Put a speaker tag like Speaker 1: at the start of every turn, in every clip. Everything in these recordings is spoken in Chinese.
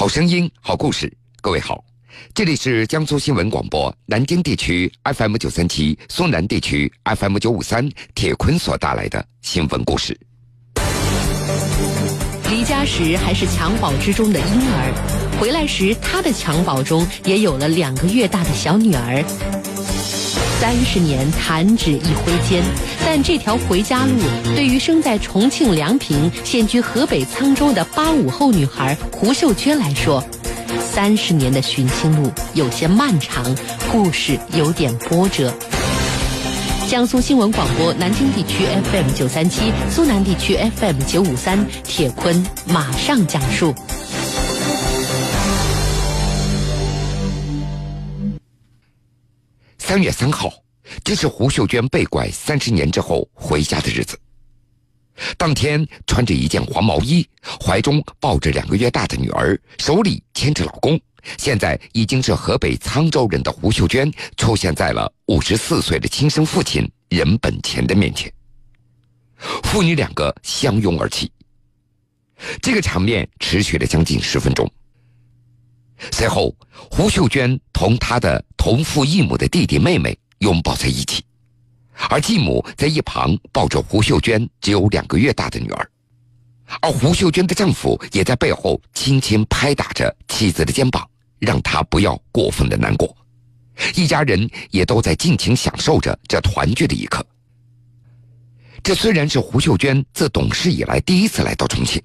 Speaker 1: 好声音，好故事。各位好，这里是江苏新闻广播南京地区 FM 九三七、苏南地区 FM 九五三。铁坤所带来的新闻故事。
Speaker 2: 离家时还是襁褓之中的婴儿，回来时他的襁褓中也有了两个月大的小女儿。三十年弹指一挥间，但这条回家路对于生在重庆梁平、现居河北沧州的八五后女孩胡秀娟来说，三十年的寻亲路有些漫长，故事有点波折。江苏新闻广播南京地区 FM 九三七，苏南地区 FM 九五三，铁坤马上讲述。
Speaker 1: 三月三号，这是胡秀娟被拐三十年之后回家的日子。当天，穿着一件黄毛衣，怀中抱着两个月大的女儿，手里牵着老公，现在已经是河北沧州人的胡秀娟，出现在了五十四岁的亲生父亲任本钱的面前。父女两个相拥而泣。这个场面持续了将近十分钟。随后，胡秀娟同她的同父异母的弟弟妹妹拥抱在一起，而继母在一旁抱着胡秀娟只有两个月大的女儿，而胡秀娟的丈夫也在背后轻轻拍打着妻子的肩膀，让她不要过分的难过。一家人也都在尽情享受着这团聚的一刻。这虽然是胡秀娟自懂事以来第一次来到重庆，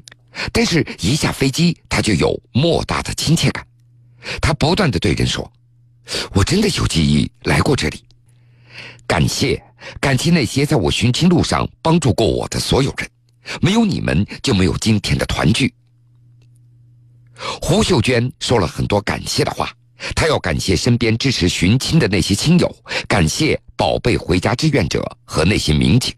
Speaker 1: 但是一下飞机，她就有莫大的亲切感。他不断的对人说：“我真的有记忆来过这里，感谢感谢那些在我寻亲路上帮助过我的所有人，没有你们就没有今天的团聚。”胡秀娟说了很多感谢的话，她要感谢身边支持寻亲的那些亲友，感谢宝贝回家志愿者和那些民警。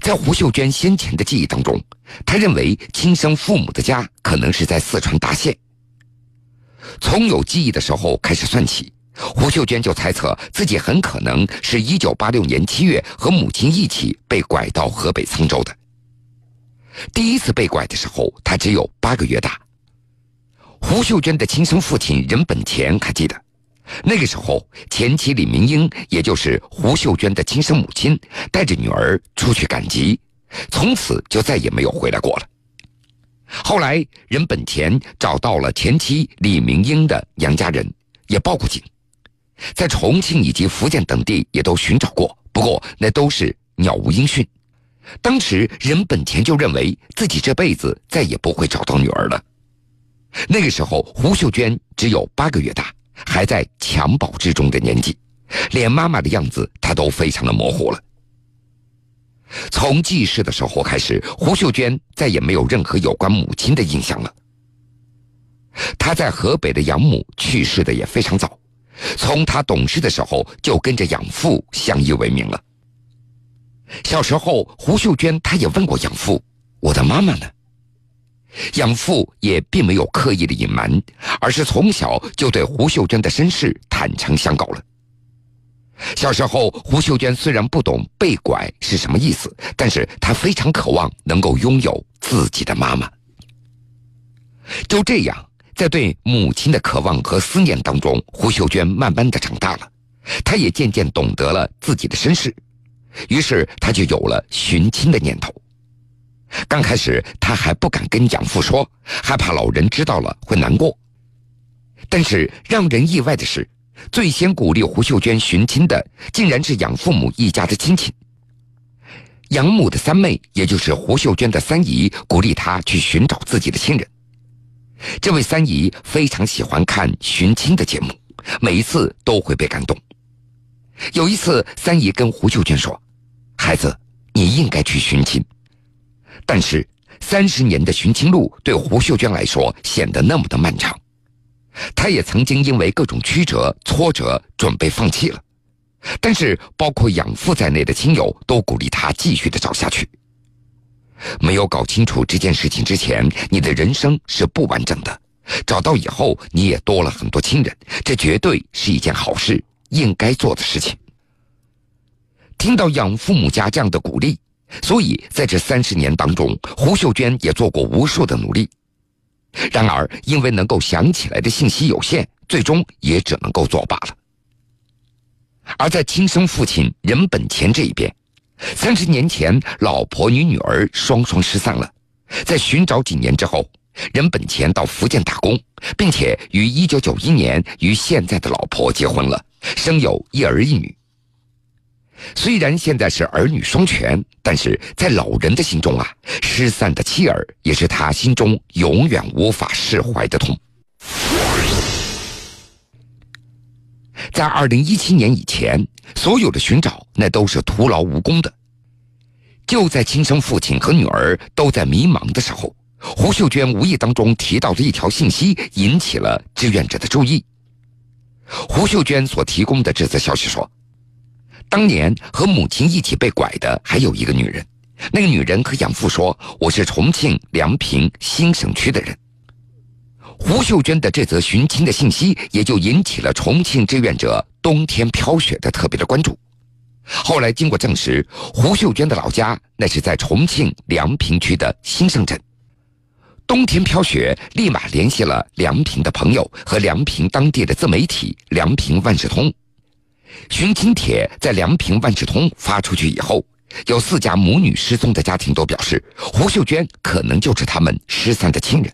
Speaker 1: 在胡秀娟先前的记忆当中，她认为亲生父母的家可能是在四川大县。从有记忆的时候开始算起，胡秀娟就猜测自己很可能是一九八六年七月和母亲一起被拐到河北沧州的。第一次被拐的时候，她只有八个月大。胡秀娟的亲生父亲任本钱还记得，那个时候前妻李明英，也就是胡秀娟的亲生母亲，带着女儿出去赶集，从此就再也没有回来过了。后来，任本田找到了前妻李明英的娘家人，也报过警，在重庆以及福建等地也都寻找过，不过那都是杳无音讯。当时，任本田就认为自己这辈子再也不会找到女儿了。那个时候，胡秀娟只有八个月大，还在襁褓之中的年纪，连妈妈的样子她都非常的模糊了。从记事的时候开始，胡秀娟再也没有任何有关母亲的印象了。她在河北的养母去世的也非常早，从她懂事的时候就跟着养父相依为命了。小时候，胡秀娟她也问过养父：“我的妈妈呢？”养父也并没有刻意的隐瞒，而是从小就对胡秀娟的身世坦诚相告了。小时候，胡秀娟虽然不懂被拐是什么意思，但是她非常渴望能够拥有自己的妈妈。就这样，在对母亲的渴望和思念当中，胡秀娟慢慢的长大了，她也渐渐懂得了自己的身世，于是她就有了寻亲的念头。刚开始，她还不敢跟养父说，害怕老人知道了会难过。但是让人意外的是。最先鼓励胡秀娟寻亲的，竟然是养父母一家的亲戚。养母的三妹，也就是胡秀娟的三姨，鼓励她去寻找自己的亲人。这位三姨非常喜欢看寻亲的节目，每一次都会被感动。有一次，三姨跟胡秀娟说：“孩子，你应该去寻亲。”但是，三十年的寻亲路对胡秀娟来说显得那么的漫长。他也曾经因为各种曲折、挫折，准备放弃了，但是包括养父在内的亲友都鼓励他继续的找下去。没有搞清楚这件事情之前，你的人生是不完整的；找到以后，你也多了很多亲人，这绝对是一件好事，应该做的事情。听到养父母家这样的鼓励，所以在这三十年当中，胡秀娟也做过无数的努力。然而，因为能够想起来的信息有限，最终也只能够作罢了。而在亲生父亲任本钱这一边，三十年前老婆与女儿双双失散了。在寻找几年之后，任本钱到福建打工，并且于一九九一年与现在的老婆结婚了，生有一儿一女。虽然现在是儿女双全，但是在老人的心中啊，失散的妻儿也是他心中永远无法释怀的痛。在二零一七年以前，所有的寻找那都是徒劳无功的。就在亲生父亲和女儿都在迷茫的时候，胡秀娟无意当中提到的一条信息引起了志愿者的注意。胡秀娟所提供的这则消息说。当年和母亲一起被拐的还有一个女人，那个女人和养父说：“我是重庆梁平新省区的人。”胡秀娟的这则寻亲的信息也就引起了重庆志愿者冬天飘雪的特别的关注。后来经过证实，胡秀娟的老家那是在重庆梁平区的新盛镇。冬天飘雪立马联系了梁平的朋友和梁平当地的自媒体“梁平万事通”。寻亲帖在梁平万事通发出去以后，有四家母女失踪的家庭都表示，胡秀娟可能就是他们失散的亲人。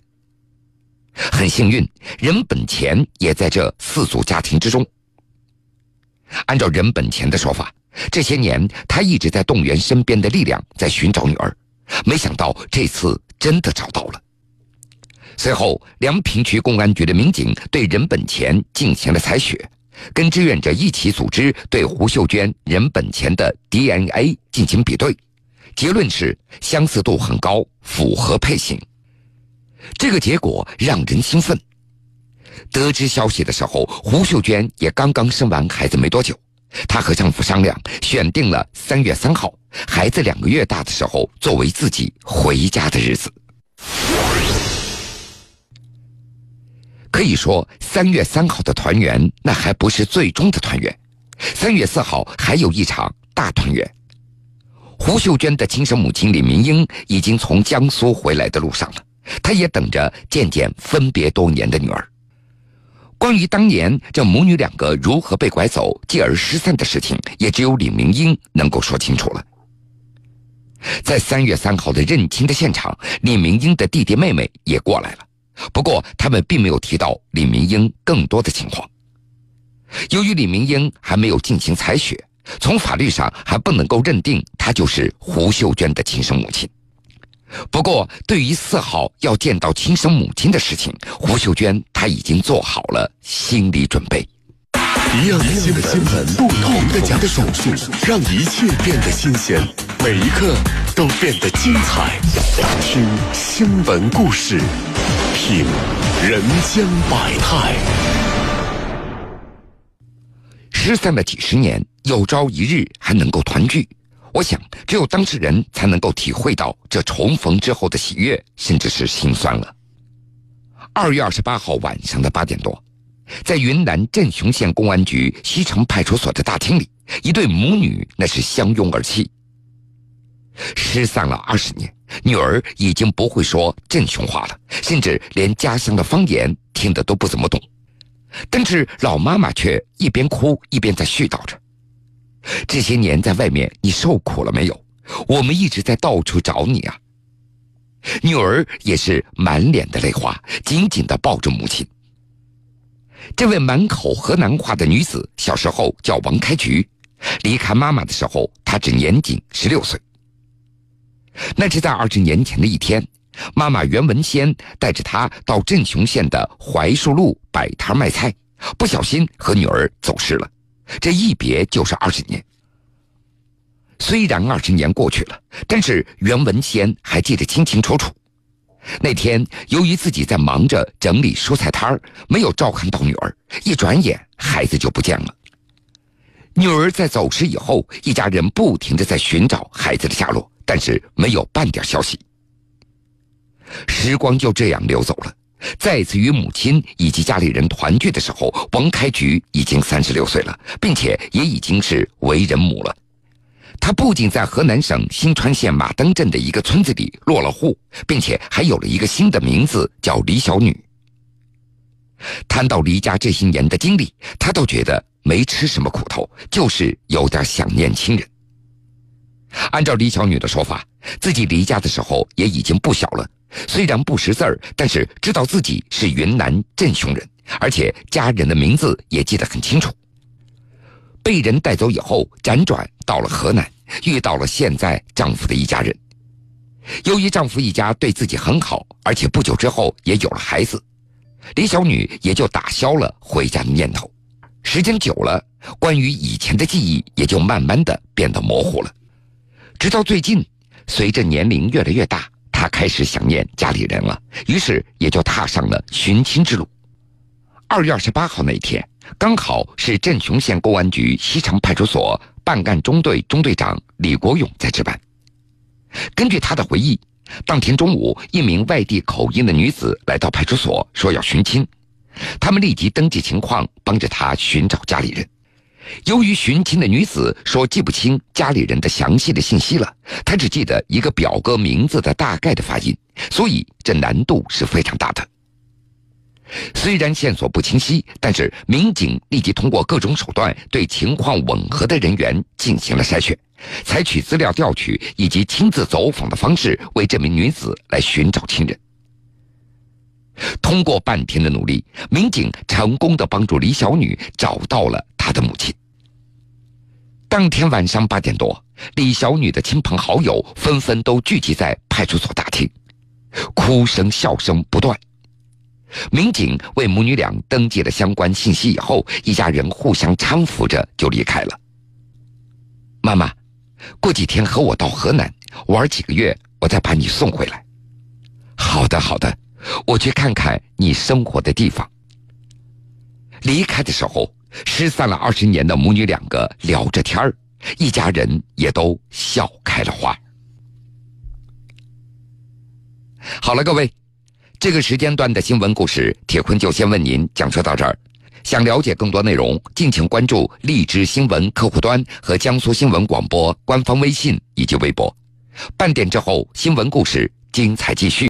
Speaker 1: 很幸运，任本钱也在这四组家庭之中。按照任本钱的说法，这些年他一直在动员身边的力量在寻找女儿，没想到这次真的找到了。随后，梁平区公安局的民警对任本钱进行了采血。跟志愿者一起组织对胡秀娟人本钱的 DNA 进行比对，结论是相似度很高，符合配型。这个结果让人兴奋。得知消息的时候，胡秀娟也刚刚生完孩子没多久，她和丈夫商量，选定了三月三号，孩子两个月大的时候，作为自己回家的日子。可以说，三月三号的团圆，那还不是最终的团圆。三月四号还有一场大团圆。胡秀娟的亲生母亲李明英已经从江苏回来的路上了，她也等着见见分别多年的女儿。关于当年这母女两个如何被拐走，继而失散的事情，也只有李明英能够说清楚了。在三月三号的认亲的现场，李明英的弟弟妹妹也过来了。不过，他们并没有提到李明英更多的情况。由于李明英还没有进行采血，从法律上还不能够认定她就是胡秀娟的亲生母亲。不过，对于四号要见到亲生母亲的事情，胡秀娟她已经做好了心理准备。
Speaker 3: 一样的新闻，不同的讲述，让一切变得新鲜，每一刻都变得精彩。听新闻故事。品人间百态，
Speaker 1: 失散了几十年，有朝一日还能够团聚，我想只有当事人才能够体会到这重逢之后的喜悦，甚至是心酸了。二月二十八号晚上的八点多，在云南镇雄县公安局西城派出所的大厅里，一对母女那是相拥而泣。失散了二十年。女儿已经不会说镇雄话了，甚至连家乡的方言听得都不怎么懂。但是老妈妈却一边哭一边在絮叨着：“这些年在外面你受苦了没有？我们一直在到处找你啊。”女儿也是满脸的泪花，紧紧地抱着母亲。这位满口河南话的女子小时候叫王开菊，离开妈妈的时候她只年仅十六岁。那是在二十年前的一天，妈妈袁文仙带着她到镇雄县的槐树路摆摊卖菜，不小心和女儿走失了。这一别就是二十年。虽然二十年过去了，但是袁文仙还记得清清楚楚。那天由于自己在忙着整理蔬菜摊儿，没有照看到女儿，一转眼孩子就不见了。女儿在走失以后，一家人不停的在寻找孩子的下落。但是没有半点消息，时光就这样流走了。再次与母亲以及家里人团聚的时候，王开菊已经三十六岁了，并且也已经是为人母了。他不仅在河南省新川县马登镇的一个村子里落了户，并且还有了一个新的名字，叫李小女。谈到离家这些年的经历，他倒觉得没吃什么苦头，就是有点想念亲人。按照李小女的说法，自己离家的时候也已经不小了，虽然不识字儿，但是知道自己是云南镇雄人，而且家人的名字也记得很清楚。被人带走以后，辗转到了河南，遇到了现在丈夫的一家人。由于丈夫一家对自己很好，而且不久之后也有了孩子，李小女也就打消了回家的念头。时间久了，关于以前的记忆也就慢慢的变得模糊了。直到最近，随着年龄越来越大，他开始想念家里人了，于是也就踏上了寻亲之路。二月二十八号那天。刚好是镇雄县公安局西城派出所办案中队中队长李国勇在值班。根据他的回忆，当天中午，一名外地口音的女子来到派出所，说要寻亲。他们立即登记情况，帮着她寻找家里人。由于寻亲的女子说记不清家里人的详细的信息了，她只记得一个表哥名字的大概的发音，所以这难度是非常大的。虽然线索不清晰，但是民警立即通过各种手段对情况吻合的人员进行了筛选，采取资料调取以及亲自走访的方式，为这名女子来寻找亲人。通过半天的努力，民警成功的帮助李小女找到了她的母亲。当天晚上八点多，李小女的亲朋好友纷纷都聚集在派出所大厅，哭声笑声不断。民警为母女俩登记了相关信息以后，一家人互相搀扶着就离开了。妈妈，过几天和我到河南玩几个月，我再把你送回来。好的，好的，我去看看你生活的地方。离开的时候，失散了二十年的母女两个聊着天儿，一家人也都笑开了花。好了，各位。这个时间段的新闻故事，铁坤就先为您讲述到这儿。想了解更多内容，敬请关注荔枝新闻客户端和江苏新闻广播官方微信以及微博。半点之后，新闻故事精彩继续。